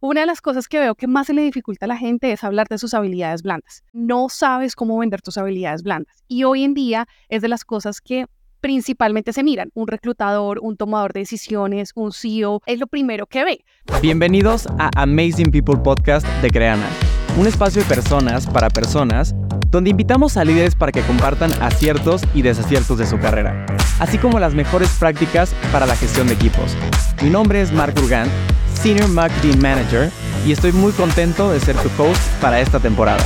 una de las cosas que veo que más se le dificulta a la gente es hablar de sus habilidades blandas. No sabes cómo vender tus habilidades blandas. Y hoy en día es de las cosas que principalmente se miran. Un reclutador, un tomador de decisiones, un CEO, es lo primero que ve. Bienvenidos a Amazing People Podcast de Creana, un espacio de personas para personas donde invitamos a líderes para que compartan aciertos y desaciertos de su carrera, así como las mejores prácticas para la gestión de equipos. Mi nombre es Mark Urgan, Senior Marketing Manager, y estoy muy contento de ser tu host para esta temporada.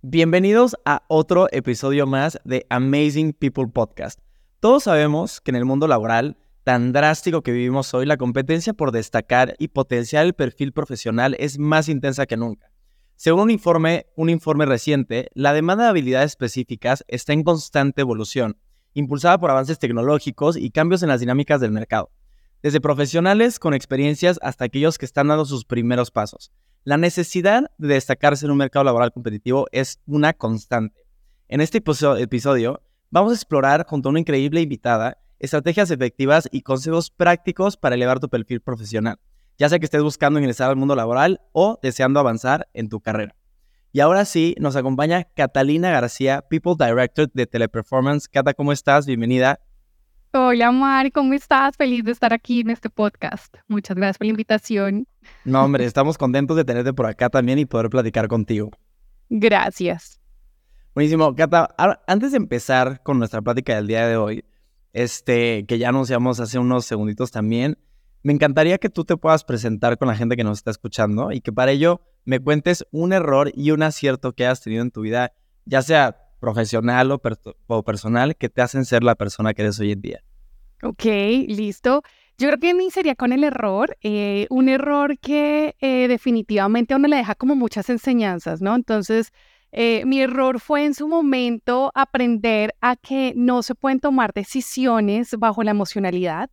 Bienvenidos a otro episodio más de Amazing People Podcast. Todos sabemos que en el mundo laboral tan drástico que vivimos hoy, la competencia por destacar y potenciar el perfil profesional es más intensa que nunca. Según un informe, un informe reciente, la demanda de habilidades específicas está en constante evolución, impulsada por avances tecnológicos y cambios en las dinámicas del mercado, desde profesionales con experiencias hasta aquellos que están dando sus primeros pasos. La necesidad de destacarse en un mercado laboral competitivo es una constante. En este episodio vamos a explorar junto a una increíble invitada estrategias efectivas y consejos prácticos para elevar tu perfil profesional, ya sea que estés buscando ingresar al mundo laboral o deseando avanzar en tu carrera. Y ahora sí, nos acompaña Catalina García, People Director de Teleperformance. Cata, ¿cómo estás? Bienvenida. Hola, Mar, ¿cómo estás? Feliz de estar aquí en este podcast. Muchas gracias por la invitación. No, hombre, estamos contentos de tenerte por acá también y poder platicar contigo. Gracias. Buenísimo. Cata, antes de empezar con nuestra plática del día de hoy, este, que ya anunciamos hace unos segunditos también, me encantaría que tú te puedas presentar con la gente que nos está escuchando y que para ello me cuentes un error y un acierto que has tenido en tu vida, ya sea profesional o, personal que te hacen ser la persona que eres hoy en día. Ok, listo. Yo creo que iniciaría con el error, eh, un error que eh, definitivamente uno le deja como muchas enseñanzas, ¿no? Entonces, eh, mi error fue en su momento aprender a que no se pueden tomar decisiones bajo la emocionalidad.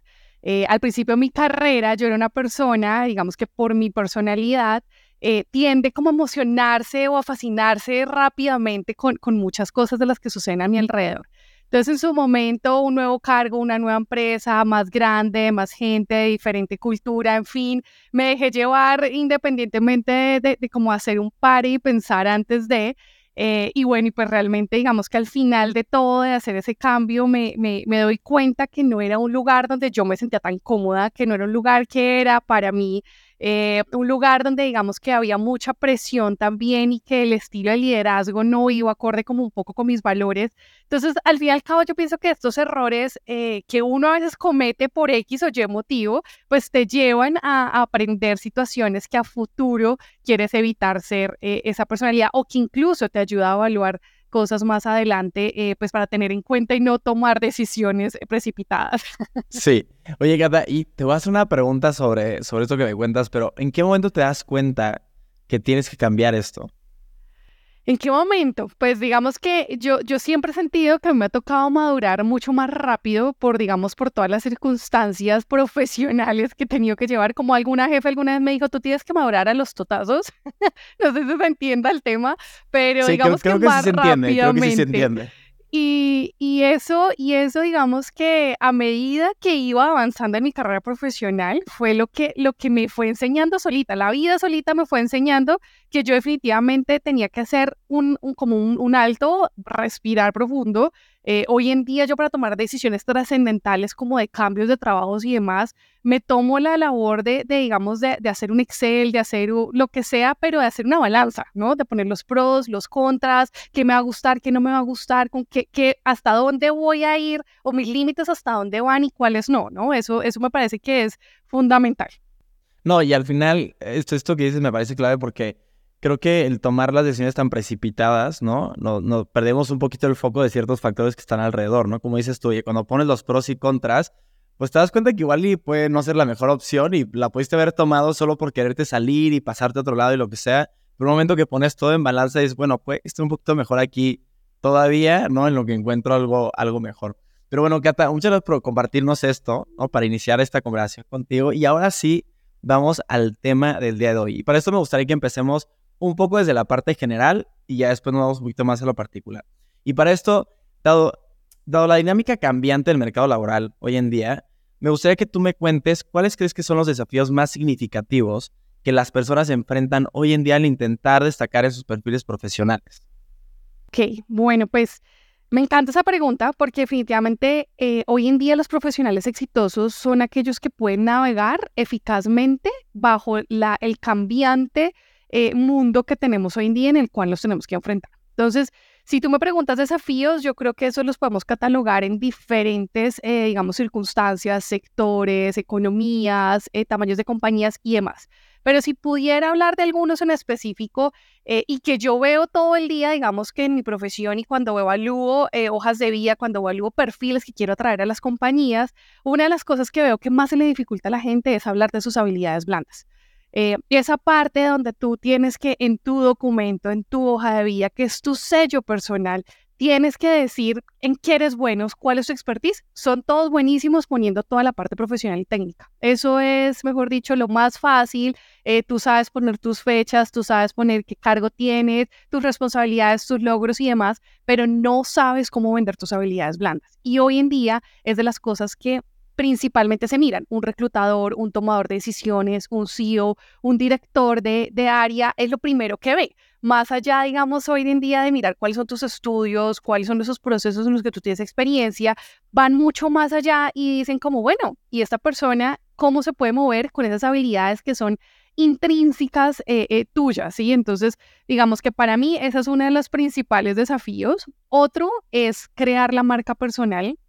al principio de mi carrera yo era una persona, digamos que por mi personalidad, eh, tiende como a emocionarse o a fascinarse rápidamente con, con muchas cosas de las que suceden a mi alrededor. Entonces, en su momento, un nuevo cargo, una nueva empresa, más grande, más gente, de diferente cultura, en fin, me dejé llevar independientemente de, de, cómo hacer un par y pensar antes de. Eh, y bueno, y pues realmente digamos que al final de todo, de hacer ese cambio, me, me, me, doy cuenta que no era un lugar donde yo me sentía tan cómoda, que no era un lugar que era para mí eh, un lugar donde digamos que había mucha presión también y que el estilo de liderazgo no iba acorde como un poco con mis valores. Entonces, al fin y al cabo, yo pienso que estos errores eh, que uno a veces comete por X o Y motivo, pues te llevan a, aprender situaciones que a futuro quieres evitar ser eh, esa personalidad o que incluso te ayuda a evaluar cosas más adelante, eh, pues para tener en cuenta y no tomar decisiones precipitadas. Sí. Oye, Gata, y te voy a hacer una pregunta sobre, sobre esto que me cuentas, pero ¿en qué momento te das cuenta que tienes que cambiar esto? ¿En qué momento? Pues digamos que yo, yo siempre he sentido que me ha tocado madurar mucho más rápido por, digamos, por todas las circunstancias profesionales que he tenido que llevar. Como alguna jefe alguna vez me dijo, tú tienes que madurar a los totazos. no sé si se entienda el tema, pero digamos que, más rápidamente. Creo que sí se entiende. Y, y, eso, y eso, digamos que a medida que iba avanzando en mi carrera profesional, fue lo que, lo que me fue enseñando solita. La vida solita me fue enseñando que yo definitivamente tenía que hacer un, como un, alto, respirar profundo. Eh, hoy en día yo para tomar decisiones trascendentales como de cambios de trabajos y demás, me tomo la labor de, digamos, de, hacer un Excel, de hacer lo que sea, pero de hacer una balanza, ¿no? De poner los pros, los contras, qué me va a gustar, qué no me va a gustar, con qué, qué hasta dónde voy a ir o mis límites hasta dónde van y cuáles no, ¿no? Eso, eso me parece que es fundamental. No, y al final, esto, esto que dices me parece clave porque creo que el tomar las decisiones tan precipitadas, ¿no? Nos no, perdemos un poquito el foco de ciertos factores que están alrededor, ¿no? Como dices tú, y cuando pones los pros y contras, pues te das cuenta que igual y puede no ser la mejor opción y la pudiste haber tomado solo por quererte salir y pasarte a otro lado y lo que sea. Pero un momento que pones todo en balanza y dices, bueno, pues estoy un poquito mejor aquí todavía, ¿no? En lo que encuentro algo, algo mejor. Pero bueno, Cata, muchas gracias por compartirnos esto, ¿no? Para iniciar esta conversación contigo. Y ahora sí, vamos al tema del día de hoy. Y para esto me gustaría que empecemos un poco desde la parte general y ya después nos vamos un poquito más a lo particular. Y para esto, dado, dado la dinámica cambiante del mercado laboral hoy en día, me gustaría que tú me cuentes cuáles crees que son los desafíos más significativos que las personas enfrentan hoy en día al intentar destacar en sus perfiles profesionales. Ok, bueno, pues me encanta esa pregunta porque definitivamente eh, hoy en día los profesionales exitosos son aquellos que pueden navegar eficazmente bajo la, el cambiante eh, mundo que tenemos hoy en día en el cual nos tenemos que enfrentar. Entonces, si tú me preguntas desafíos, yo creo que eso los podemos catalogar en diferentes, eh, digamos, circunstancias, sectores, economías, eh, tamaños de compañías y demás. Pero si pudiera hablar de algunos en específico eh, y que yo veo todo el día, digamos que en mi profesión y cuando evalúo hojas de vida, cuando evalúo perfiles que quiero atraer a las compañías, una de las cosas que veo que más se le dificulta a la gente es hablar de sus habilidades blandas. Eh, esa parte donde tú tienes que en tu documento, en tu hoja de vida, que es tu sello personal, tienes que decir en qué eres bueno, cuál es tu expertise. Son todos buenísimos poniendo toda la parte profesional y técnica. Eso es, mejor dicho, lo más fácil. Eh, tú sabes poner tus fechas, tú sabes poner qué cargo tienes, tus responsabilidades, tus logros y demás, pero no sabes cómo vender tus habilidades blandas. Y hoy en día es de las cosas que principalmente se miran. Un reclutador, un tomador de decisiones, un CEO, un director de, área, es lo primero que ve. Más allá, digamos, hoy en día de mirar cuáles son tus estudios, cuáles son esos procesos en los que tú tienes experiencia, van mucho más allá y dicen como, bueno, ¿y esta persona cómo se puede mover con esas habilidades que son intrínsecas eh, eh, tuyas, ¿sí? Entonces, digamos que para mí esa es uno de los principales desafíos. Otro es crear la marca personal.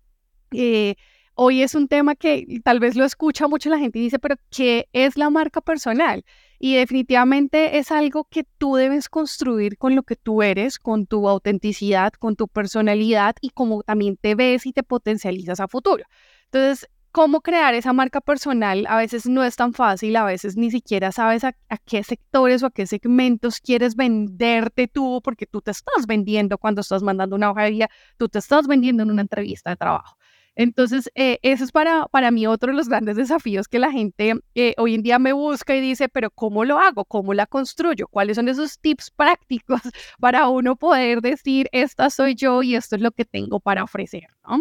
Eh, hoy es un tema que tal vez lo escucha mucho la gente y dice, pero ¿qué es la marca personal? Y definitivamente es algo que tú debes construir con lo que tú eres, con tu autenticidad, con tu personalidad y como también te ves y te potencializas a futuro. Entonces, cómo crear esa marca personal a veces no es tan fácil, a veces ni siquiera sabes a, qué sectores o a qué segmentos quieres venderte tú, porque tú te estás vendiendo cuando estás mandando una hoja de vida, tú te estás vendiendo en una entrevista de trabajo. Entonces, eh, eso es para, para mí otro de los grandes desafíos que la gente eh, hoy en día me busca y dice, pero ¿cómo lo hago? ¿Cómo la construyo? ¿Cuáles son esos tips prácticos para uno poder decir, esta soy yo y esto es lo que tengo para ofrecer? ¿no?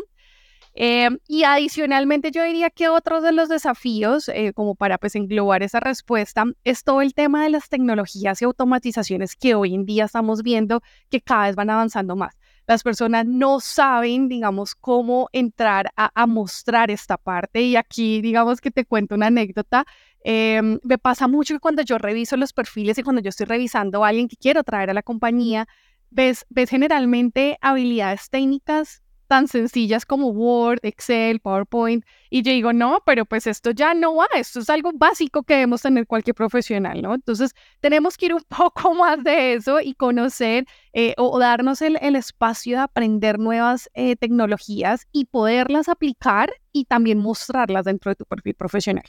Eh, y adicionalmente yo diría que otro de los desafíos, como para pues englobar esa respuesta, es todo el tema de las tecnologías y automatizaciones que hoy en día estamos viendo que cada vez van avanzando más las personas no saben, digamos, cómo entrar a, mostrar esta parte. Y aquí, digamos que te cuento una anécdota. Em, me pasa mucho que cuando yo reviso los perfiles y cuando yo estoy revisando a alguien que quiero traer a la compañía, ves, ves generalmente habilidades técnicas tan sencillas como Word, Excel, PowerPoint. Y yo digo, no, pero pues esto ya no va, esto es algo básico que debemos tener cualquier profesional, ¿no? Entonces, tenemos que ir un poco más de eso y conocer eh, o, darnos el, espacio de aprender nuevas eh, tecnologías y poderlas aplicar y también mostrarlas dentro de tu perfil profesional.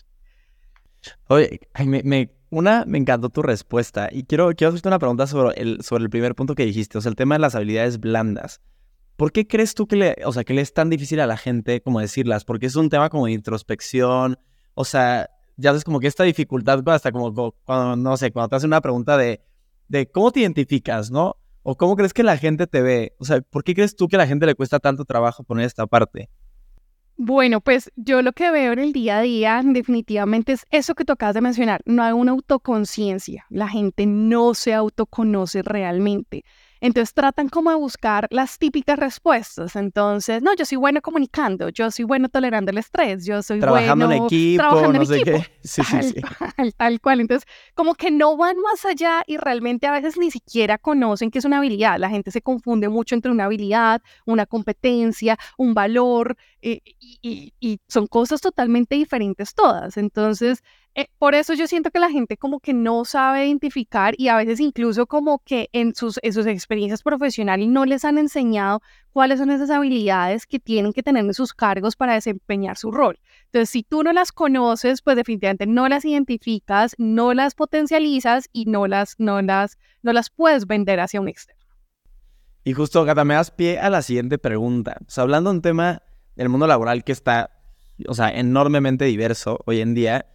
Oye, me, una, me encantó tu respuesta y quiero, quiero hacerte una pregunta sobre el, sobre el primer punto que dijiste, o sea, el tema de las habilidades blandas. ¿Por qué crees tú que le, o sea, que le es tan difícil a la gente como decirlas? Porque es un tema como de introspección, o sea, ya sabes como que esta dificultad hasta como cuando, no sé, cuando te hacen una pregunta de, de cómo te identificas, ¿no? O cómo crees que la gente te ve. O sea, ¿por qué crees tú que a la gente le cuesta tanto trabajo poner esta parte? Bueno, pues yo lo que veo en el día a día definitivamente es eso que tú acabas de mencionar. No hay una autoconciencia. La gente no se autoconoce realmente. Entonces tratan como de buscar las típicas respuestas. Entonces, no, yo soy bueno comunicando, yo soy bueno tolerando el estrés, yo soy trabajando bueno en equipo, trabajando en equipo. Sí, tal, sí, sí. Tal, cual. Entonces, como que no van más allá y realmente a veces ni siquiera conocen que es una habilidad. La gente se confunde mucho entre una habilidad, una competencia, un valor, eh, y, y son cosas totalmente diferentes todas. Entonces, eh, por eso yo siento que la gente como que no sabe identificar y a veces incluso como que en sus, sus experiencias profesionales no les han enseñado cuáles son esas habilidades que tienen que tener en sus cargos para desempeñar su rol. Entonces, si tú no las conoces, pues definitivamente no las identificas, no las potencializas y no las, no las, no las puedes vender hacia un externo. Y justo, Gata, me das pie a la siguiente pregunta. O hablando de un tema del mundo laboral que está, o sea, enormemente diverso hoy en día,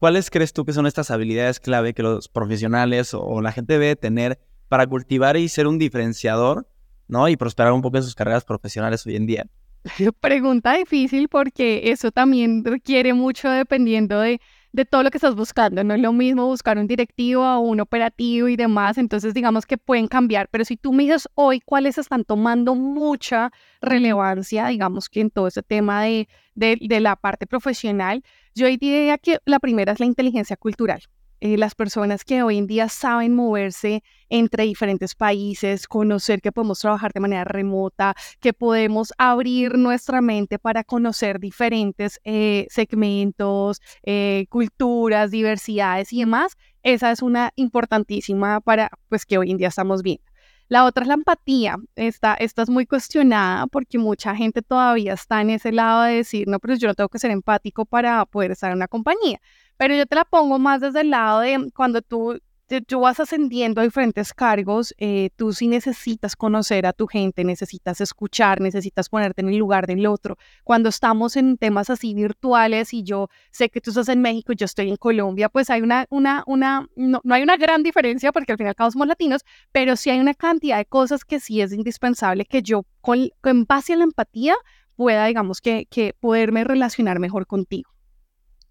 ¿Cuáles crees tú que son estas habilidades clave que los profesionales o, la gente debe tener para cultivar y ser un diferenciador, ¿no? Y prosperar un poco en sus carreras profesionales hoy en día? Pregunta difícil porque eso también requiere mucho dependiendo de, de todo lo que estás buscando. No es lo mismo buscar un directivo o un operativo y demás. Entonces, digamos que pueden cambiar. Pero si tú me dices hoy cuáles están tomando mucha relevancia, digamos que en todo ese tema de, de, de la parte profesional, yo diría que la primera es la inteligencia cultural. Eh, las personas que hoy en día saben moverse entre diferentes países, conocer que podemos trabajar de manera remota, que podemos abrir nuestra mente para conocer diferentes eh, segmentos, eh, culturas, diversidades y demás, esa es una importantísima para pues que hoy en día estamos viendo. La otra es la empatía. Esta, esta es muy cuestionada porque mucha gente todavía está en ese lado de decir, no, pero yo no tengo que ser empático para poder estar en una compañía. Pero yo te la pongo más desde el lado de cuando tú, tú vas ascendiendo a diferentes cargos, eh, tú sí necesitas conocer a tu gente, necesitas escuchar, necesitas ponerte en el lugar del otro. Cuando estamos en temas así virtuales y yo sé que tú estás en México y yo estoy en Colombia, pues hay una, una, una, no, no hay una gran diferencia porque al final cabo somos latinos, pero sí hay una cantidad de cosas que sí es indispensable que yo con, con base en la empatía pueda, digamos, que, que poderme relacionar mejor contigo.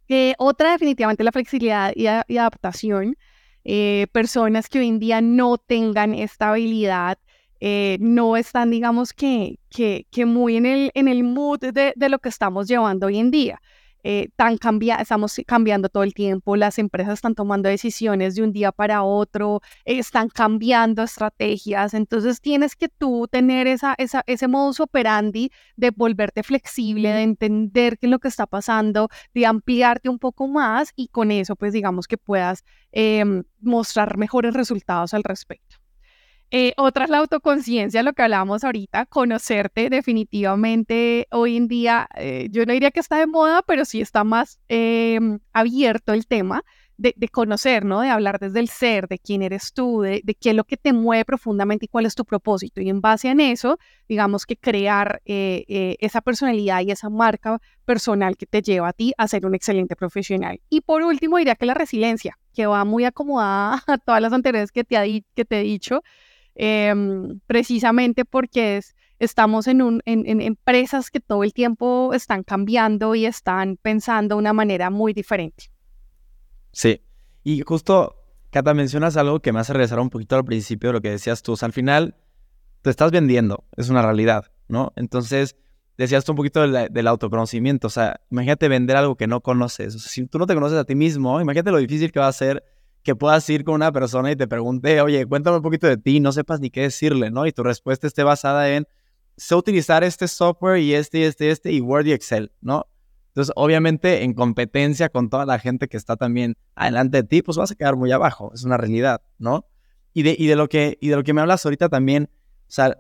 Eh, otra definitivamente la flexibilidad y, adaptación. Eh, personas que hoy en día no tengan esta habilidad, eh, no están, digamos, que, que, que, muy en el, en el mood de, de, lo que estamos llevando hoy en día eh, tan cambia estamos cambiando todo el tiempo, las empresas están tomando decisiones de un día para otro, están cambiando estrategias, entonces tienes que tú tener esa, esa, ese modus operandi de volverte flexible, de entender qué es lo que está pasando, de ampliarte un poco más y con eso pues digamos que puedas em, mostrar mejores resultados al respecto. Eh, otra es la autoconciencia, lo que hablábamos ahorita, conocerte definitivamente hoy en día, eh, yo no diría que está de moda, pero sí está más em, abierto el tema de, conocer, ¿no? De hablar desde el ser, de quién eres tú, de, qué es lo que te mueve profundamente y cuál es tu propósito. Y en base en eso, digamos que crear eh, esa personalidad y esa marca personal que te lleva a ti a ser un excelente profesional. Y por último, diría que la resiliencia, que va muy acomodada a todas las anteriores que te, que te he dicho. Em, precisamente porque estamos en, un, empresas que todo el tiempo están cambiando y están pensando de una manera muy diferente. Sí, y justo, Cata, mencionas algo que me hace regresar un poquito al principio de lo que decías tú. al final, te estás vendiendo, es una realidad, ¿no? Entonces, decías tú un poquito del, autoconocimiento, o sea, imagínate vender algo que no conoces. si tú no te conoces a ti mismo, imagínate lo difícil que va a ser que puedas ir con una persona y te pregunte, oye, cuéntame un poquito de ti, no sepas ni qué decirle, ¿no? Y tu respuesta esté basada en, sé utilizar este software y este y este este y Word y Excel, ¿no? Entonces, obviamente, en competencia con toda la gente que está también adelante de ti, pues vas a quedar muy abajo, es una realidad, ¿no? Y de, y de, lo, que, y de lo que me hablas ahorita también, o sea,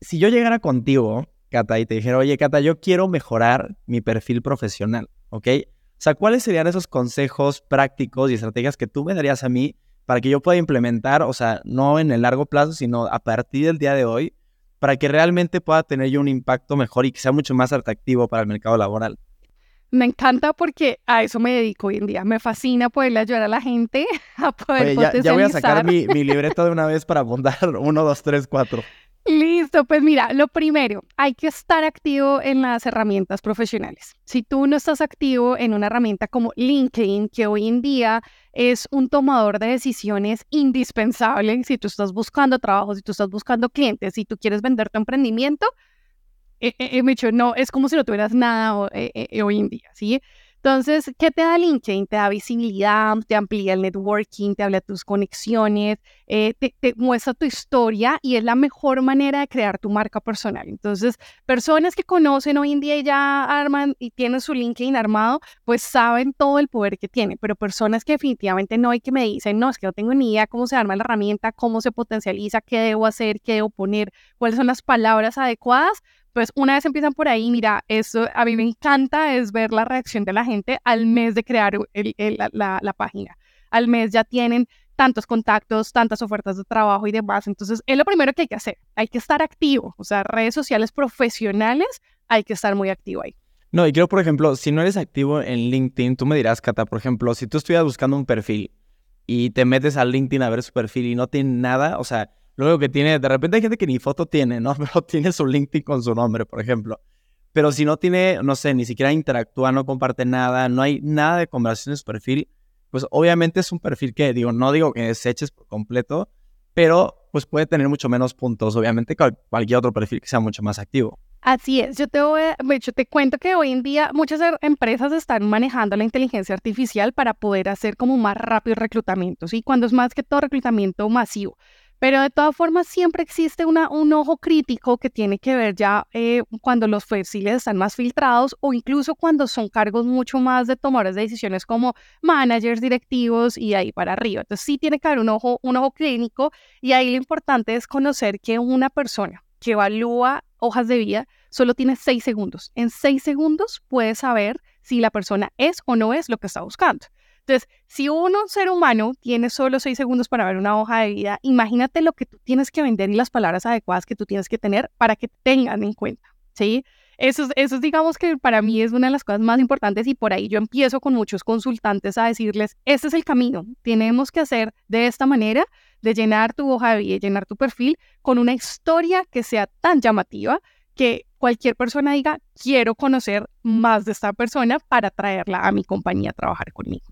si yo llegara contigo, Cata, y te dijera, oye, Cata, yo quiero mejorar mi perfil profesional, ¿ok? O sea, ¿cuáles serían esos consejos prácticos y estrategias que tú me darías a mí para que yo pueda implementar, o sea, no en el largo plazo, sino a partir del día de hoy, para que realmente pueda tener yo un impacto mejor y que sea mucho más atractivo para el mercado laboral? Me encanta porque a eso me dedico hoy en día. Me fascina poderle ayudar a la gente a poder Oye, ya, voy a sacar mi, mi libreta de una vez para apuntar uno, dos, tres, cuatro. Listo, pues mira, lo primero, hay que estar activo en las herramientas profesionales. Si tú no estás activo en una herramienta como LinkedIn, que hoy en día es un tomador de decisiones indispensable, si tú estás buscando trabajo, si tú estás buscando clientes, si tú quieres vender tu emprendimiento, eh, eh, eh no, es como si no tuvieras nada eh, hoy en día, ¿sí? Entonces, ¿qué te da LinkedIn? Te da visibilidad, te amplía el networking, te habla tus conexiones, eh, te, muestra tu historia y es la mejor manera de crear tu marca personal. Entonces, personas que conocen hoy en día y ya arman y tienen su LinkedIn armado, pues saben todo el poder que tiene, pero personas que definitivamente no hay que me dicen, no, es que no tengo ni idea cómo se arma la herramienta, cómo se potencializa, qué debo hacer, qué debo poner, cuáles son las palabras adecuadas, pues una vez empiezan por ahí, mira, eso a mí me encanta es ver la reacción de la gente al mes de crear la, página. Al mes ya tienen tantos contactos, tantas ofertas de trabajo y demás. Entonces, es lo primero que hay que hacer. Hay que estar activo. O sea, redes sociales profesionales, hay que estar muy activo ahí. No, y creo, por ejemplo, si no eres activo en LinkedIn, tú me dirás, Cata, por ejemplo, si tú estuvieras buscando un perfil y te metes a LinkedIn a ver su perfil y no tiene nada, o sea, Luego que tiene, de repente hay gente que ni foto tiene, ¿no? Pero tiene su LinkedIn con su nombre, por ejemplo. pero si no tiene, no sé, ni siquiera interactúa, no comparte nada, no hay nada de conversación en su perfil, pues obviamente es un perfil que, digo, no digo que deseches por completo, pero pues puede tener mucho menos puntos, obviamente, que cualquier otro perfil que sea mucho más activo. Así es, yo te voy a, te cuento que hoy en día muchas er, empresas están manejando la inteligencia artificial para poder hacer como más rápido reclutamientos y cuando es más que todo reclutamiento masivo. Pero de todas formas siempre existe un ojo crítico que tiene que ver ya eh, cuando los perfiles están más filtrados o incluso cuando son cargos mucho más de tomadores de decisiones como managers, directivos y ahí para arriba. Entonces sí tiene que haber un ojo, un ojo clínico y ahí lo importante es conocer que una persona que evalúa hojas de vida solo tiene seis segundos. En seis segundos puedes saber si la persona es o no es lo que está buscando. Entonces, si uno, ser humano, tiene solo seis segundos para ver una hoja de vida, imagínate lo que tú tienes que vender y las palabras adecuadas que tú tienes que tener para que tengan en cuenta, ¿sí? Eso, eso digamos que para mí es una de las cosas más importantes y por ahí yo empiezo con muchos consultantes a decirles, este es el camino, tenemos que hacer de esta manera, de llenar tu hoja de vida, llenar tu perfil con una historia que sea tan llamativa que cualquier persona diga, quiero conocer más de esta persona para traerla a mi compañía a trabajar conmigo.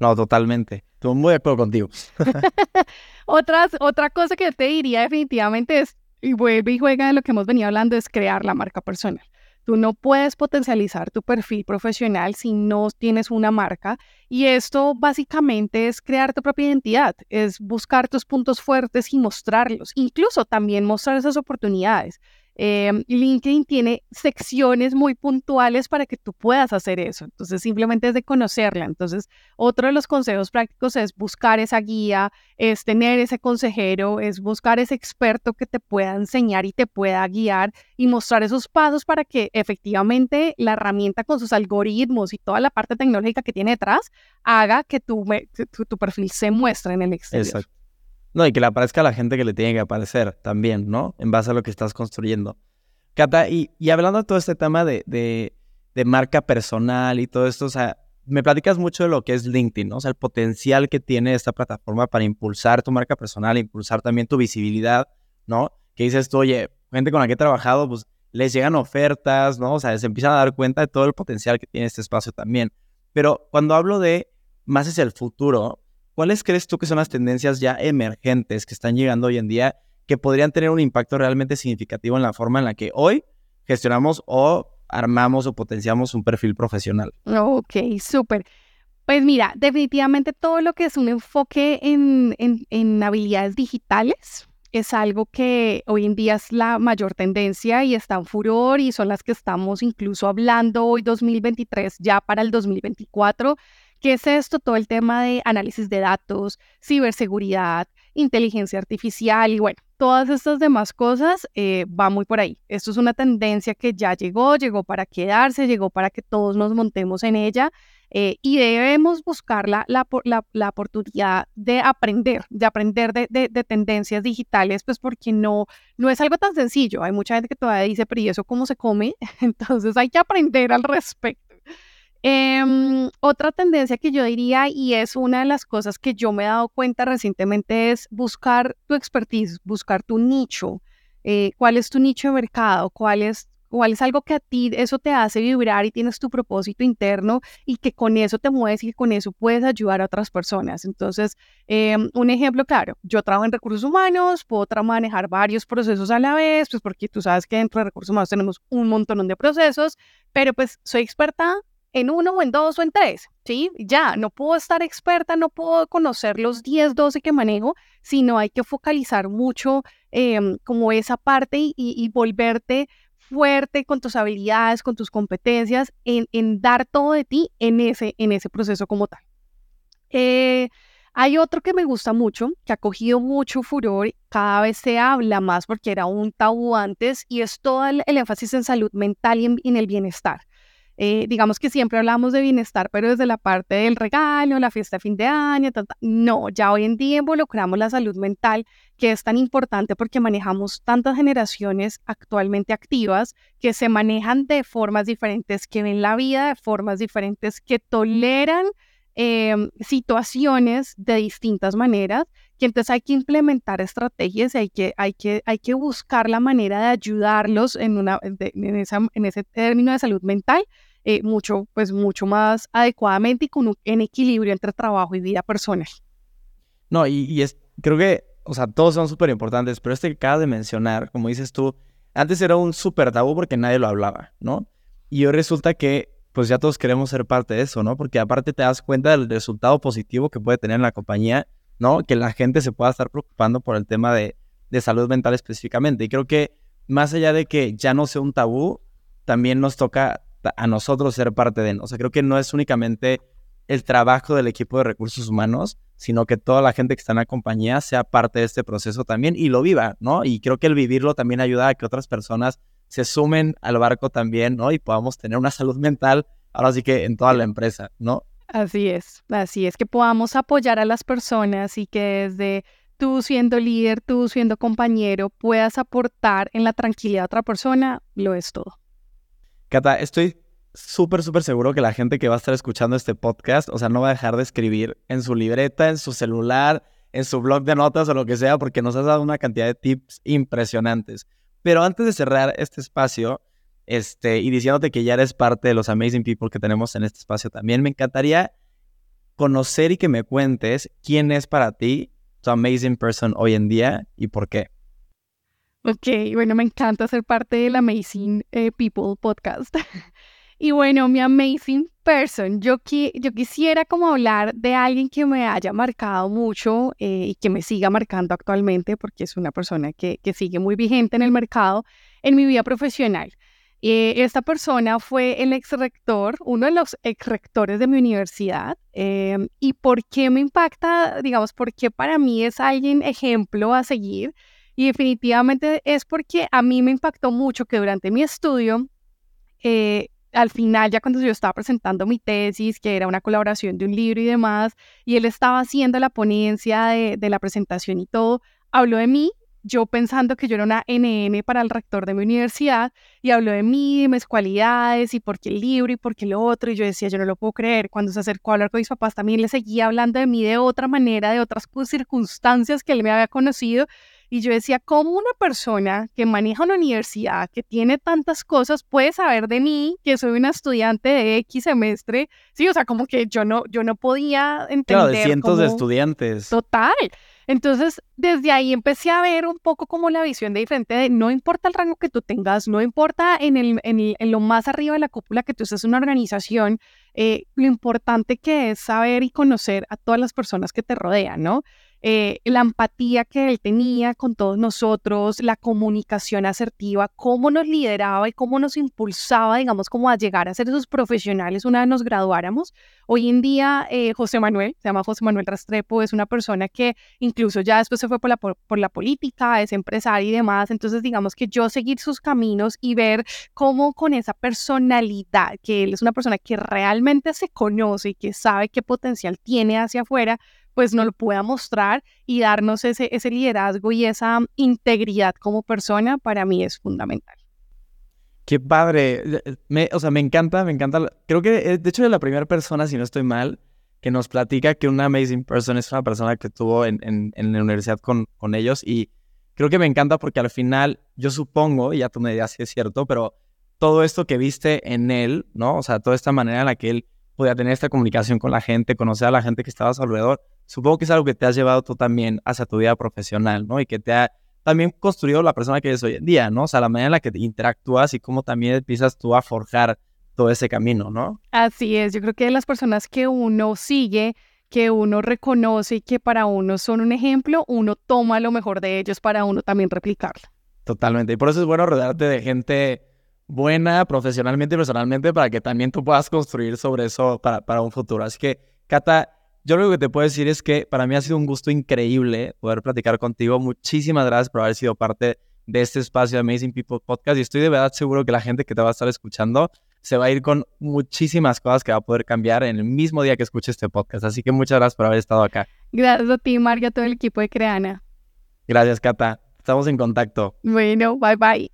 No, totalmente. Estoy muy de acuerdo contigo. Otras, otra cosa que te diría definitivamente es, y vuelve y juega de lo que hemos venido hablando, es crear la marca personal. Tú no puedes potencializar tu perfil profesional si no tienes una marca y esto básicamente es crear tu propia identidad, es buscar tus puntos fuertes y mostrarlos, incluso también mostrar esas oportunidades. Em, LinkedIn tiene secciones muy puntuales para que tú puedas hacer eso. Entonces, simplemente es de conocerla. Entonces, otro de los consejos prácticos es buscar esa guía, es tener ese consejero, es buscar ese experto que te pueda enseñar y te pueda guiar y mostrar esos pasos para que efectivamente la herramienta con sus algoritmos y toda la parte tecnológica que tiene detrás haga que tu, tu, perfil se muestre en el exterior. Exacto. No, y que le aparezca a la gente que le tiene que aparecer también, ¿no? En base a lo que estás construyendo. Cata, y, hablando de todo este tema de, de, marca personal y todo esto, o sea, me platicas mucho de lo que es LinkedIn, ¿no? O sea, el potencial que tiene esta plataforma para impulsar tu marca personal, impulsar también tu visibilidad, ¿no? Que dices tú, oye, gente con la que he trabajado, pues les llegan ofertas, ¿no? O sea, se empiezan a dar cuenta de todo el potencial que tiene este espacio también. Pero cuando hablo de más es el futuro, ¿cuáles crees tú que son las tendencias ya emergentes que están llegando hoy en día que podrían tener un impacto realmente significativo en la forma en la que hoy gestionamos o armamos o potenciamos un perfil profesional? Ok, súper. Pues mira, definitivamente todo lo que es un enfoque en, en, habilidades digitales es algo que hoy en día es la mayor tendencia y está en furor y son las que estamos incluso hablando hoy 2023 ya para el 2024 ¿Qué es esto? Todo el tema de análisis de datos, ciberseguridad, inteligencia artificial y bueno, todas estas demás cosas eh, va muy por ahí. Esto es una tendencia que ya llegó, llegó para quedarse, llegó para que todos nos montemos en ella eh, y debemos buscar la, la, la, oportunidad de aprender, de aprender de, de, de, tendencias digitales, pues porque no, no es algo tan sencillo. Hay mucha gente que todavía dice, pero ¿y eso cómo se come? Entonces hay que aprender al respecto. Em, otra tendencia que yo diría, y es una de las cosas que yo me he dado cuenta recientemente, es buscar tu expertise, buscar tu nicho. Eh, ¿Cuál es tu nicho de mercado? ¿Cuál es, ¿Cuál es algo que a ti eso te hace vibrar y tienes tu propósito interno y que con eso te mueves y que con eso puedes ayudar a otras personas? Entonces, em, un ejemplo claro, yo trabajo en recursos humanos, puedo manejar varios procesos a la vez, pues porque tú sabes que dentro de recursos humanos tenemos un montón de procesos, pero pues soy experta en uno o en dos o en tres, ¿sí? Ya, no puedo estar experta, no puedo conocer los 10, 12 que manejo, sino hay que focalizar mucho em, como esa parte y, volverte fuerte con tus habilidades, con tus competencias, en, dar todo de ti en ese, en ese proceso como tal. Eh, hay otro que me gusta mucho, que ha cogido mucho furor, cada vez se habla más porque era un tabú antes, y es todo el, énfasis en salud mental y en el bienestar. Eh, digamos que siempre hablamos de bienestar, pero desde la parte del regalo, la fiesta de fin de año, no, ya hoy en día involucramos la salud mental, que es tan importante porque manejamos tantas generaciones actualmente activas que se manejan de formas diferentes, que ven la vida de formas diferentes, que toleran em, situaciones de distintas maneras, que entonces hay que implementar estrategias y hay que, hay que, hay que buscar la manera de ayudarlos en, una, en, esa, en ese término de salud mental eh, mucho, pues mucho más adecuadamente y con un en equilibrio entre trabajo y vida personal. No, y, y es, creo que, o sea, todos son súper importantes, pero este que acabas de mencionar, como dices tú, antes era un súper tabú porque nadie lo hablaba, ¿no? Y hoy resulta que pues ya todos queremos ser parte de eso, ¿no? Porque aparte te das cuenta del resultado positivo que puede tener la compañía, ¿no? Que la gente se pueda estar preocupando por el tema de, de salud mental específicamente. Y creo que más allá de que ya no sea un tabú, también nos toca a nosotros ser parte de, o sea, creo que no es únicamente el trabajo del equipo de recursos humanos, sino que toda la gente que está en la compañía sea parte de este proceso también y lo viva, ¿no? Y creo que el vivirlo también ayuda a que otras personas se sumen al barco también, ¿no? Y podamos tener una salud mental, ahora sí que en toda la empresa, ¿no? Así es, así es, que podamos apoyar a las personas y que desde tú siendo líder, tú siendo compañero, puedas aportar en la tranquilidad de otra persona, lo es todo. Cata, estoy súper, súper seguro que la gente que va a estar escuchando este podcast, o sea, no va a dejar de escribir en su libreta, en su celular, en su blog de notas o lo que sea, porque nos has dado una cantidad de tips impresionantes. Pero antes de cerrar este espacio, este, y diciéndote que ya eres parte de los amazing people que tenemos en este espacio también, me encantaría conocer y que me cuentes quién es para ti tu amazing person hoy en día y por qué. Ok, bueno, me encanta ser parte del Amazing eh, People podcast. Y bueno, mi amazing person, yo, yo quisiera como hablar de alguien que me haya marcado mucho eh, y que me siga marcando actualmente, porque es una persona que, que sigue muy vigente en el mercado en mi vida profesional. Eh, esta persona fue el ex rector, uno de los ex rectores de mi universidad. Em, ¿Y por qué me impacta? Digamos, porque para mí es alguien ejemplo a seguir. Y definitivamente es porque a mí me impactó mucho que durante mi estudio eh, al final, ya cuando yo estaba presentando mi tesis, que era una colaboración de un libro y demás, y él estaba haciendo la ponencia de, la presentación y todo, habló de mí yo pensando que yo era una NN para el rector de mi universidad y habló de mí, de mis cualidades y por qué el libro y por qué lo otro. Y yo decía, yo no lo puedo creer. Cuando se acercó a hablar con mis papás, también le seguía hablando de mí de otra manera, de otras circunstancias que él me había conocido. Y yo decía, ¿cómo una persona que maneja una universidad, que tiene tantas cosas, puede saber de mí, que soy una estudiante de X semestre? Sí, o sea, como que yo no, yo no podía entender. Claro, de cientos de estudiantes. Total. Entonces, desde ahí empecé a ver un poco como la visión de diferente de no importa el rango que tú tengas, no importa en, el, en, lo más arriba de la cúpula que tú en una organización, eh, lo importante que es saber y conocer a todas las personas que te rodean, ¿no? Eh, la empatía que él tenía con todos nosotros, la comunicación asertiva, cómo nos lideraba y cómo nos impulsaba, digamos, como a llegar a ser esos profesionales una vez nos graduáramos. Hoy en día, eh, José Manuel, se llama José Manuel Rastrepo, es una persona que incluso ya después se fue por la, por, la política, es empresario y demás. Entonces, digamos que yo seguir sus caminos y ver cómo con esa personalidad, que él es una persona que realmente se conoce y que sabe qué potencial tiene hacia afuera, pues nos lo pueda mostrar y darnos ese, ese liderazgo y esa integridad como persona, para mí es fundamental. Qué padre. Me, o sea, me encanta, me encanta. Creo que, eh, de hecho, es la primera persona, si no estoy mal, que nos platica que una amazing person es una persona que estuvo en, en, en la universidad con, con, ellos. Y creo que me encanta porque al final, yo supongo, y ya tú me dirás si es cierto, pero todo esto que viste en él, ¿no? O sea, toda esta manera en la que él podía tener esta comunicación con la gente, conocer a la gente que estaba a su alrededor, supongo que es algo que te has llevado tú también hacia tu vida profesional, ¿no? Y que te ha también construido la persona que eres hoy en día, ¿no? O sea, la manera en la que interactúas y cómo también empiezas tú a forjar todo ese camino, ¿no? Así es, yo creo que las personas que uno sigue, que uno reconoce y que para uno son un ejemplo, uno toma lo mejor de ellos para uno también replicarlo. Totalmente, y por eso es bueno rodearte de gente buena profesionalmente y personalmente para que también tú puedas construir sobre eso para, para un futuro. Así que, Cata, yo lo que te puedo decir es que para mí ha sido un gusto increíble poder platicar contigo. Muchísimas gracias por haber sido parte de este espacio de Amazing People Podcast y estoy de verdad seguro que la gente que te va a estar escuchando se va a ir con muchísimas cosas que va a poder cambiar en el mismo día que escuche este podcast. Así que muchas gracias por haber estado acá. Gracias a ti, Marga, a todo el equipo de Creana. Gracias, Cata. Estamos en contacto. Bueno, bye bye.